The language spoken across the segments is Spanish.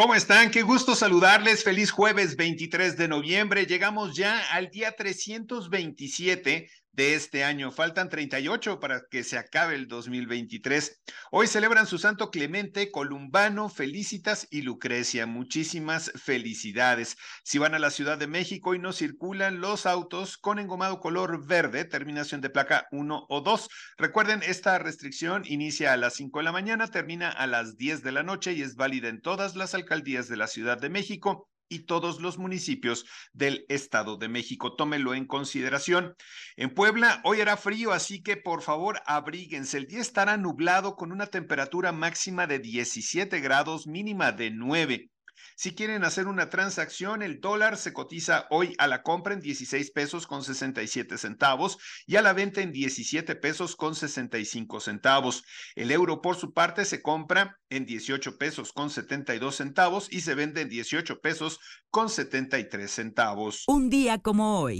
¿Cómo están? Qué gusto saludarles. Feliz jueves 23 de noviembre. Llegamos ya al día 327 de este año. Faltan 38 para que se acabe el 2023. Hoy celebran su santo Clemente, Columbano, Felicitas y Lucrecia. Muchísimas felicidades. Si van a la Ciudad de México y no circulan los autos con engomado color verde, terminación de placa 1 o 2. Recuerden, esta restricción inicia a las 5 de la mañana, termina a las 10 de la noche y es válida en todas las alcaldías de la Ciudad de México y todos los municipios del Estado de México. Tómelo en consideración. En Puebla, hoy era frío, así que por favor abríguense. El día estará nublado con una temperatura máxima de 17 grados, mínima de 9. Si quieren hacer una transacción, el dólar se cotiza hoy a la compra en 16 pesos con 67 centavos y a la venta en 17 pesos con 65 centavos. El euro, por su parte, se compra en 18 pesos con 72 centavos y se vende en 18 pesos con 73 centavos. Un día como hoy.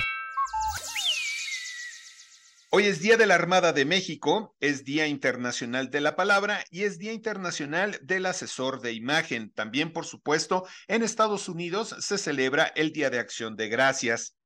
Hoy es Día de la Armada de México, es Día Internacional de la Palabra y es Día Internacional del Asesor de Imagen. También, por supuesto, en Estados Unidos se celebra el Día de Acción de Gracias.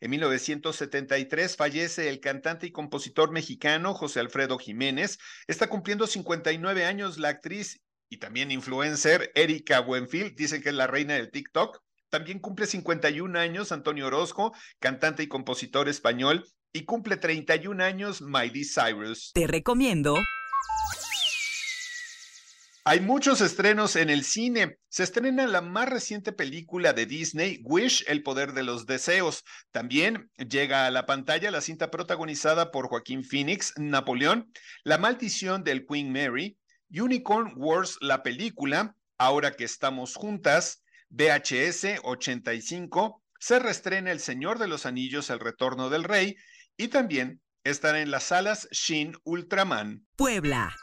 En 1973 fallece el cantante y compositor mexicano José Alfredo Jiménez. Está cumpliendo 59 años la actriz y también influencer Erika Buenfil, dicen que es la reina del TikTok. También cumple 51 años Antonio Orozco, cantante y compositor español, y cumple 31 años Miley Cyrus. Te recomiendo. Hay muchos estrenos en el cine. Se estrena la más reciente película de Disney, Wish, El Poder de los Deseos. También llega a la pantalla la cinta protagonizada por Joaquín Phoenix, Napoleón, La Maldición del Queen Mary, Unicorn Wars, la película, Ahora que estamos juntas, VHS 85, se reestrena El Señor de los Anillos, El Retorno del Rey y también están en las salas Shin Ultraman. Puebla.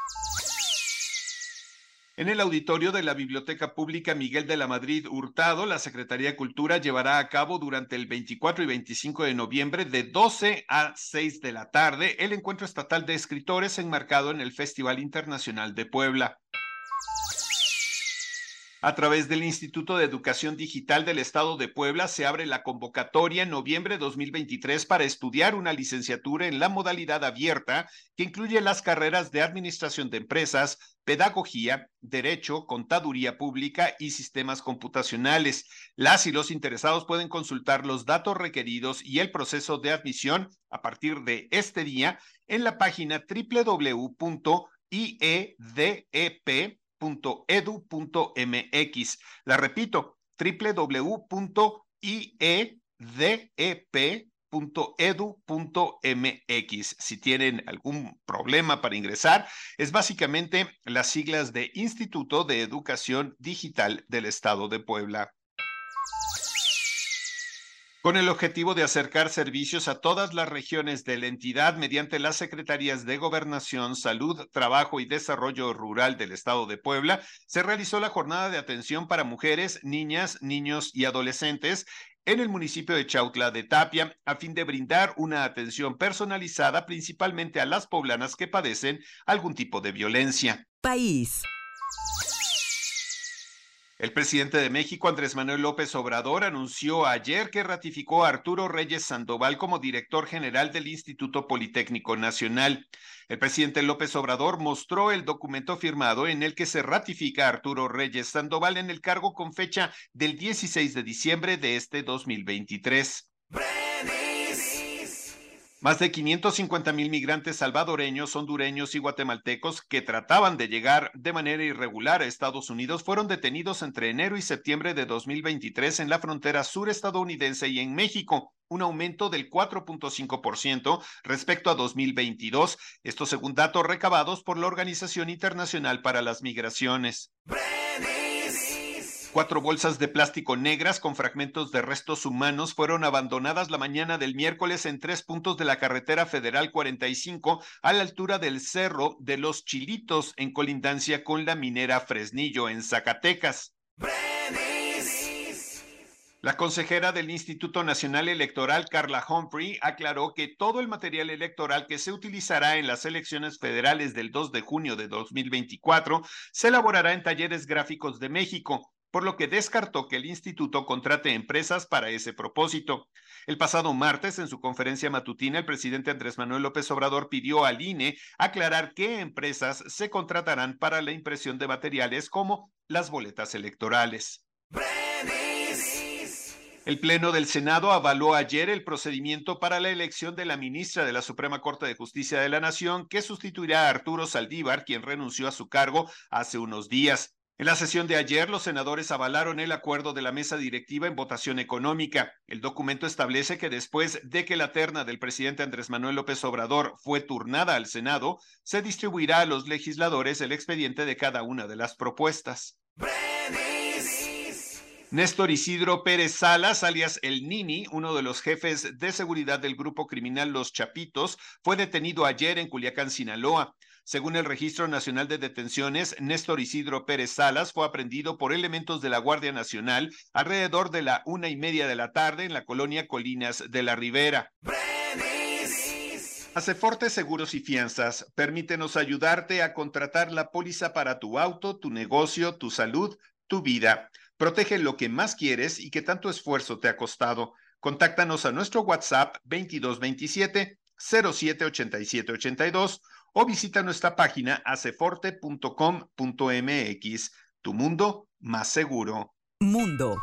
En el auditorio de la Biblioteca Pública Miguel de la Madrid Hurtado, la Secretaría de Cultura llevará a cabo durante el 24 y 25 de noviembre de 12 a 6 de la tarde el encuentro estatal de escritores enmarcado en el Festival Internacional de Puebla. A través del Instituto de Educación Digital del Estado de Puebla se abre la convocatoria en noviembre de 2023 para estudiar una licenciatura en la modalidad abierta que incluye las carreras de Administración de Empresas, Pedagogía, Derecho, Contaduría Pública y Sistemas Computacionales. Las y los interesados pueden consultar los datos requeridos y el proceso de admisión a partir de este día en la página www.iedep www.edu.mx. La repito, www.iedep.edu.mx. Si tienen algún problema para ingresar, es básicamente las siglas de Instituto de Educación Digital del Estado de Puebla con el objetivo de acercar servicios a todas las regiones de la entidad mediante las Secretarías de Gobernación, Salud, Trabajo y Desarrollo Rural del Estado de Puebla, se realizó la jornada de atención para mujeres, niñas, niños y adolescentes en el municipio de Chautla de Tapia, a fin de brindar una atención personalizada principalmente a las poblanas que padecen algún tipo de violencia. País. El presidente de México, Andrés Manuel López Obrador, anunció ayer que ratificó a Arturo Reyes Sandoval como director general del Instituto Politécnico Nacional. El presidente López Obrador mostró el documento firmado en el que se ratifica a Arturo Reyes Sandoval en el cargo con fecha del 16 de diciembre de este 2023. Más de 550 mil migrantes salvadoreños, hondureños y guatemaltecos que trataban de llegar de manera irregular a Estados Unidos fueron detenidos entre enero y septiembre de 2023 en la frontera sur estadounidense y en México, un aumento del 4.5% respecto a 2022, esto según datos recabados por la Organización Internacional para las Migraciones. Cuatro bolsas de plástico negras con fragmentos de restos humanos fueron abandonadas la mañana del miércoles en tres puntos de la carretera federal 45 a la altura del Cerro de los Chilitos en colindancia con la minera Fresnillo en Zacatecas. La consejera del Instituto Nacional Electoral, Carla Humphrey, aclaró que todo el material electoral que se utilizará en las elecciones federales del 2 de junio de 2024 se elaborará en talleres gráficos de México, por lo que descartó que el instituto contrate empresas para ese propósito. El pasado martes, en su conferencia matutina, el presidente Andrés Manuel López Obrador pidió al INE aclarar qué empresas se contratarán para la impresión de materiales como las boletas electorales. El Pleno del Senado avaló ayer el procedimiento para la elección de la ministra de la Suprema Corte de Justicia de la Nación, que sustituirá a Arturo Saldívar, quien renunció a su cargo hace unos días. En la sesión de ayer, los senadores avalaron el acuerdo de la mesa directiva en votación económica. El documento establece que después de que la terna del presidente Andrés Manuel López Obrador fue turnada al Senado, se distribuirá a los legisladores el expediente de cada una de las propuestas. Néstor Isidro Pérez Salas, alias El Nini, uno de los jefes de seguridad del grupo criminal Los Chapitos, fue detenido ayer en Culiacán, Sinaloa. Según el Registro Nacional de Detenciones, Néstor Isidro Pérez Salas fue aprendido por elementos de la Guardia Nacional alrededor de la una y media de la tarde en la colonia Colinas de la Ribera. Aceforte Seguros y Fianzas, permítenos ayudarte a contratar la póliza para tu auto, tu negocio, tu salud, tu vida. Protege lo que más quieres y que tanto esfuerzo te ha costado. Contáctanos a nuestro WhatsApp 2227 078782 o visita nuestra página aceforte.com.mx. Tu mundo más seguro. Mundo.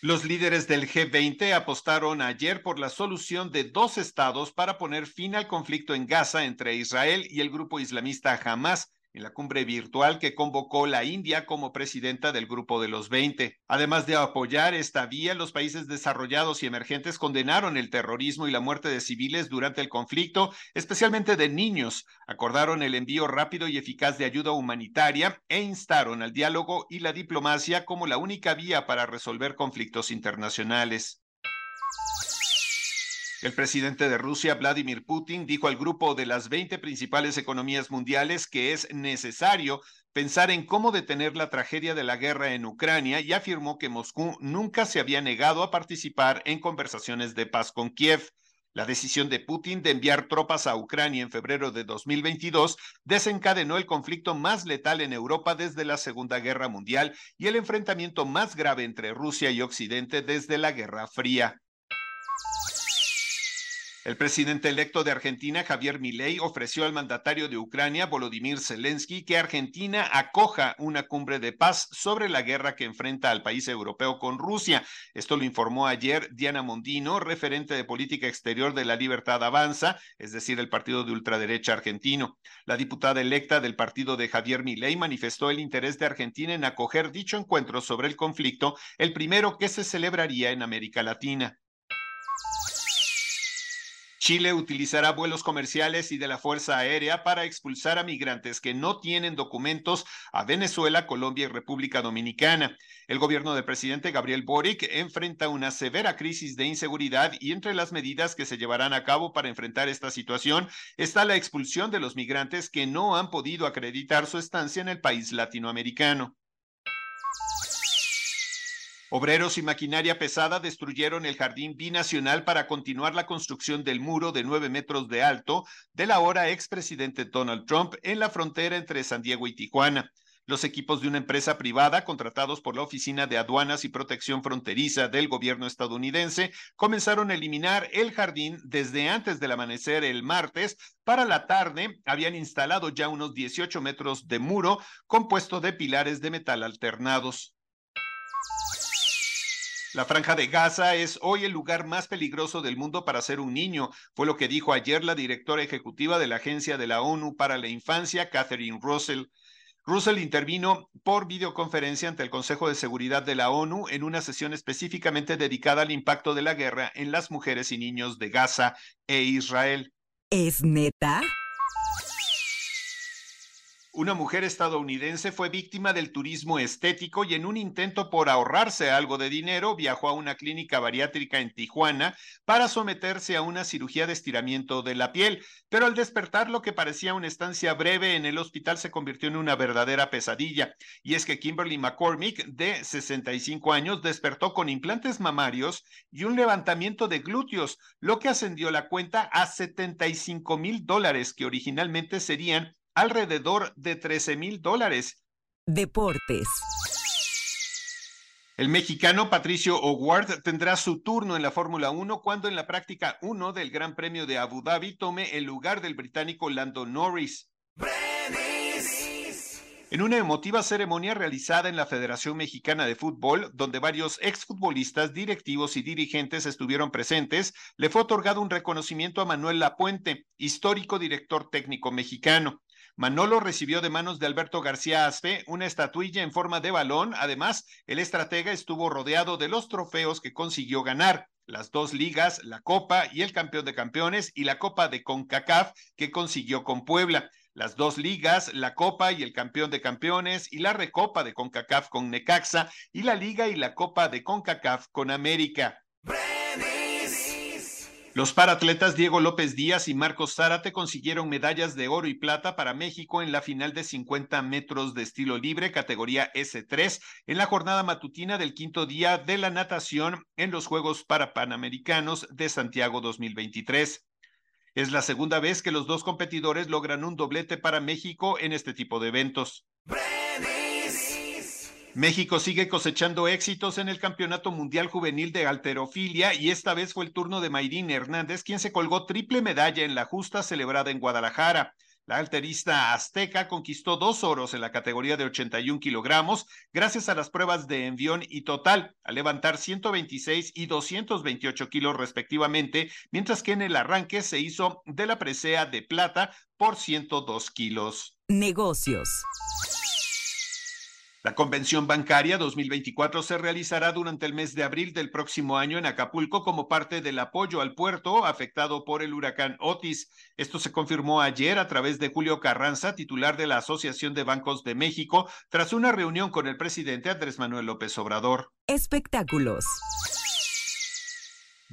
Los líderes del G20 apostaron ayer por la solución de dos estados para poner fin al conflicto en Gaza entre Israel y el grupo islamista Hamas en la cumbre virtual que convocó la India como presidenta del Grupo de los 20. Además de apoyar esta vía, los países desarrollados y emergentes condenaron el terrorismo y la muerte de civiles durante el conflicto, especialmente de niños, acordaron el envío rápido y eficaz de ayuda humanitaria e instaron al diálogo y la diplomacia como la única vía para resolver conflictos internacionales. El presidente de Rusia, Vladimir Putin, dijo al grupo de las 20 principales economías mundiales que es necesario pensar en cómo detener la tragedia de la guerra en Ucrania y afirmó que Moscú nunca se había negado a participar en conversaciones de paz con Kiev. La decisión de Putin de enviar tropas a Ucrania en febrero de 2022 desencadenó el conflicto más letal en Europa desde la Segunda Guerra Mundial y el enfrentamiento más grave entre Rusia y Occidente desde la Guerra Fría. El presidente electo de Argentina, Javier Milei, ofreció al mandatario de Ucrania, Volodymyr Zelensky, que Argentina acoja una cumbre de paz sobre la guerra que enfrenta al país europeo con Rusia. Esto lo informó ayer Diana Mondino, referente de política exterior de la Libertad Avanza, es decir, el partido de ultraderecha argentino. La diputada electa del partido de Javier Milei manifestó el interés de Argentina en acoger dicho encuentro sobre el conflicto, el primero que se celebraría en América Latina. Chile utilizará vuelos comerciales y de la Fuerza Aérea para expulsar a migrantes que no tienen documentos a Venezuela, Colombia y República Dominicana. El gobierno del presidente Gabriel Boric enfrenta una severa crisis de inseguridad y entre las medidas que se llevarán a cabo para enfrentar esta situación está la expulsión de los migrantes que no han podido acreditar su estancia en el país latinoamericano. Obreros y maquinaria pesada destruyeron el jardín binacional para continuar la construcción del muro de nueve metros de alto del ahora expresidente Donald Trump en la frontera entre San Diego y Tijuana. Los equipos de una empresa privada contratados por la Oficina de Aduanas y Protección Fronteriza del gobierno estadounidense comenzaron a eliminar el jardín desde antes del amanecer el martes. Para la tarde habían instalado ya unos 18 metros de muro compuesto de pilares de metal alternados. La franja de Gaza es hoy el lugar más peligroso del mundo para ser un niño, fue lo que dijo ayer la directora ejecutiva de la Agencia de la ONU para la Infancia, Catherine Russell. Russell intervino por videoconferencia ante el Consejo de Seguridad de la ONU en una sesión específicamente dedicada al impacto de la guerra en las mujeres y niños de Gaza e Israel. ¿Es neta? Una mujer estadounidense fue víctima del turismo estético y en un intento por ahorrarse algo de dinero viajó a una clínica bariátrica en Tijuana para someterse a una cirugía de estiramiento de la piel, pero al despertar lo que parecía una estancia breve en el hospital se convirtió en una verdadera pesadilla. Y es que Kimberly McCormick, de 65 años, despertó con implantes mamarios y un levantamiento de glúteos, lo que ascendió la cuenta a 75 mil dólares que originalmente serían alrededor de 13 mil dólares. Deportes. El mexicano Patricio O'Ward tendrá su turno en la Fórmula 1 cuando en la práctica 1 del Gran Premio de Abu Dhabi tome el lugar del británico Lando Norris. En una emotiva ceremonia realizada en la Federación Mexicana de Fútbol, donde varios exfutbolistas, directivos y dirigentes estuvieron presentes, le fue otorgado un reconocimiento a Manuel Lapuente, histórico director técnico mexicano. Manolo recibió de manos de Alberto García Aspe una estatuilla en forma de balón. Además, el estratega estuvo rodeado de los trofeos que consiguió ganar las dos ligas, la Copa y el Campeón de Campeones y la Copa de CONCACAF que consiguió con Puebla. Las dos ligas, la Copa y el Campeón de Campeones y la Recopa de CONCACAF con Necaxa y la Liga y la Copa de CONCACAF con América. Los paratletas Diego López Díaz y Marcos Zárate consiguieron medallas de oro y plata para México en la final de 50 metros de estilo libre, categoría S3, en la jornada matutina del quinto día de la natación en los Juegos Parapanamericanos de Santiago 2023. Es la segunda vez que los dos competidores logran un doblete para México en este tipo de eventos. México sigue cosechando éxitos en el Campeonato Mundial Juvenil de Alterofilia y esta vez fue el turno de Mayrín Hernández, quien se colgó triple medalla en la justa celebrada en Guadalajara. La alterista azteca conquistó dos oros en la categoría de 81 kilogramos gracias a las pruebas de envión y total, al levantar 126 y 228 kilos respectivamente, mientras que en el arranque se hizo de la presea de plata por 102 kilos. Negocios. La convención bancaria 2024 se realizará durante el mes de abril del próximo año en Acapulco como parte del apoyo al puerto afectado por el huracán Otis. Esto se confirmó ayer a través de Julio Carranza, titular de la Asociación de Bancos de México, tras una reunión con el presidente Andrés Manuel López Obrador. Espectáculos.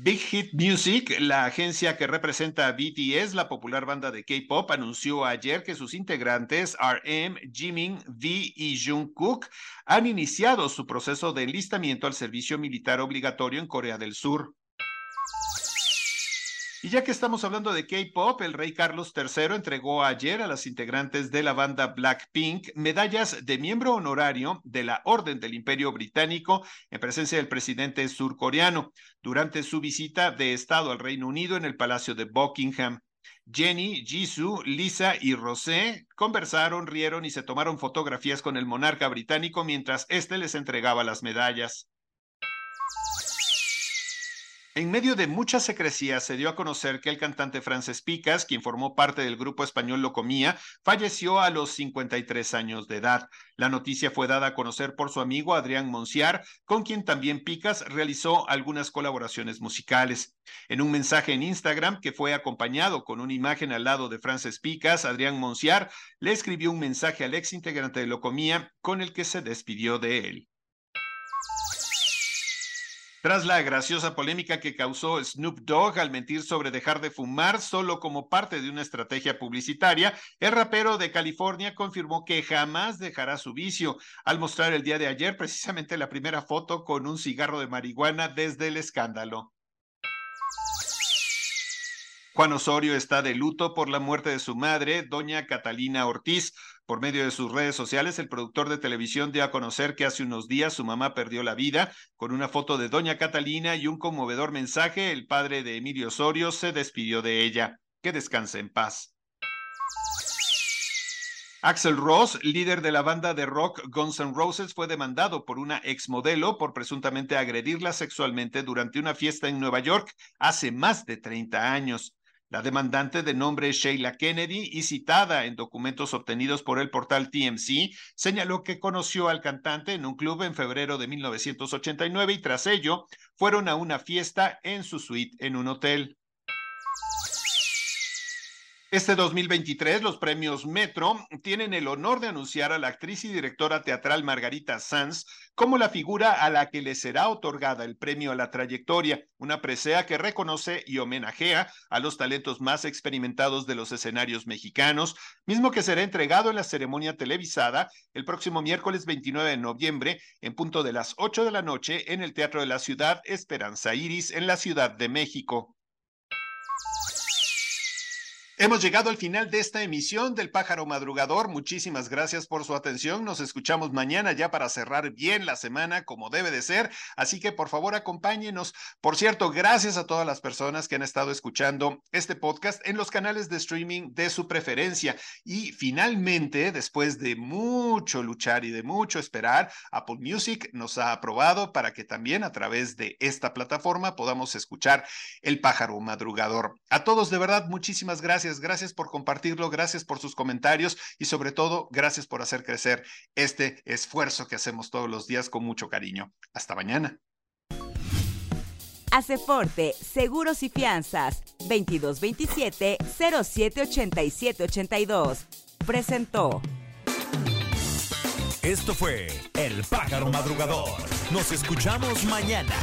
Big Hit Music, la agencia que representa a BTS, la popular banda de K-pop, anunció ayer que sus integrantes RM, Jimin, V y Jungkook han iniciado su proceso de enlistamiento al servicio militar obligatorio en Corea del Sur. Y ya que estamos hablando de K-pop, el rey Carlos III entregó ayer a las integrantes de la banda Blackpink medallas de miembro honorario de la Orden del Imperio Británico en presencia del presidente surcoreano durante su visita de Estado al Reino Unido en el Palacio de Buckingham. Jenny, Jisoo, Lisa y Rosé conversaron, rieron y se tomaron fotografías con el monarca británico mientras éste les entregaba las medallas. En medio de mucha secrecía se dio a conocer que el cantante Frances Picas, quien formó parte del grupo español Locomía, falleció a los 53 años de edad. La noticia fue dada a conocer por su amigo Adrián Monciar, con quien también Picas realizó algunas colaboraciones musicales. En un mensaje en Instagram que fue acompañado con una imagen al lado de Frances Picas, Adrián Monciar le escribió un mensaje al ex integrante de Locomía con el que se despidió de él. Tras la graciosa polémica que causó Snoop Dogg al mentir sobre dejar de fumar solo como parte de una estrategia publicitaria, el rapero de California confirmó que jamás dejará su vicio al mostrar el día de ayer precisamente la primera foto con un cigarro de marihuana desde el escándalo. Juan Osorio está de luto por la muerte de su madre, doña Catalina Ortiz. Por medio de sus redes sociales, el productor de televisión dio a conocer que hace unos días su mamá perdió la vida. Con una foto de doña Catalina y un conmovedor mensaje, el padre de Emilio Osorio se despidió de ella. Que descanse en paz. Axel Ross, líder de la banda de rock Guns N' Roses, fue demandado por una exmodelo por presuntamente agredirla sexualmente durante una fiesta en Nueva York hace más de 30 años. La demandante de nombre Sheila Kennedy y citada en documentos obtenidos por el portal TMC señaló que conoció al cantante en un club en febrero de 1989 y tras ello fueron a una fiesta en su suite en un hotel. Este 2023, los premios Metro tienen el honor de anunciar a la actriz y directora teatral Margarita Sanz como la figura a la que le será otorgada el premio a la trayectoria, una presea que reconoce y homenajea a los talentos más experimentados de los escenarios mexicanos, mismo que será entregado en la ceremonia televisada el próximo miércoles 29 de noviembre en punto de las 8 de la noche en el Teatro de la Ciudad Esperanza Iris en la Ciudad de México. Hemos llegado al final de esta emisión del Pájaro Madrugador. Muchísimas gracias por su atención. Nos escuchamos mañana ya para cerrar bien la semana como debe de ser. Así que por favor acompáñenos. Por cierto, gracias a todas las personas que han estado escuchando este podcast en los canales de streaming de su preferencia. Y finalmente, después de mucho luchar y de mucho esperar, Apple Music nos ha aprobado para que también a través de esta plataforma podamos escuchar el Pájaro Madrugador. A todos de verdad, muchísimas gracias gracias, por compartirlo, gracias por sus comentarios y sobre todo, gracias por hacer crecer este esfuerzo que hacemos todos los días con mucho cariño. Hasta mañana. Aceforte, Seguros y Fianzas, 2227-078782. Presentó. Esto fue El Pájaro Madrugador. Nos escuchamos mañana.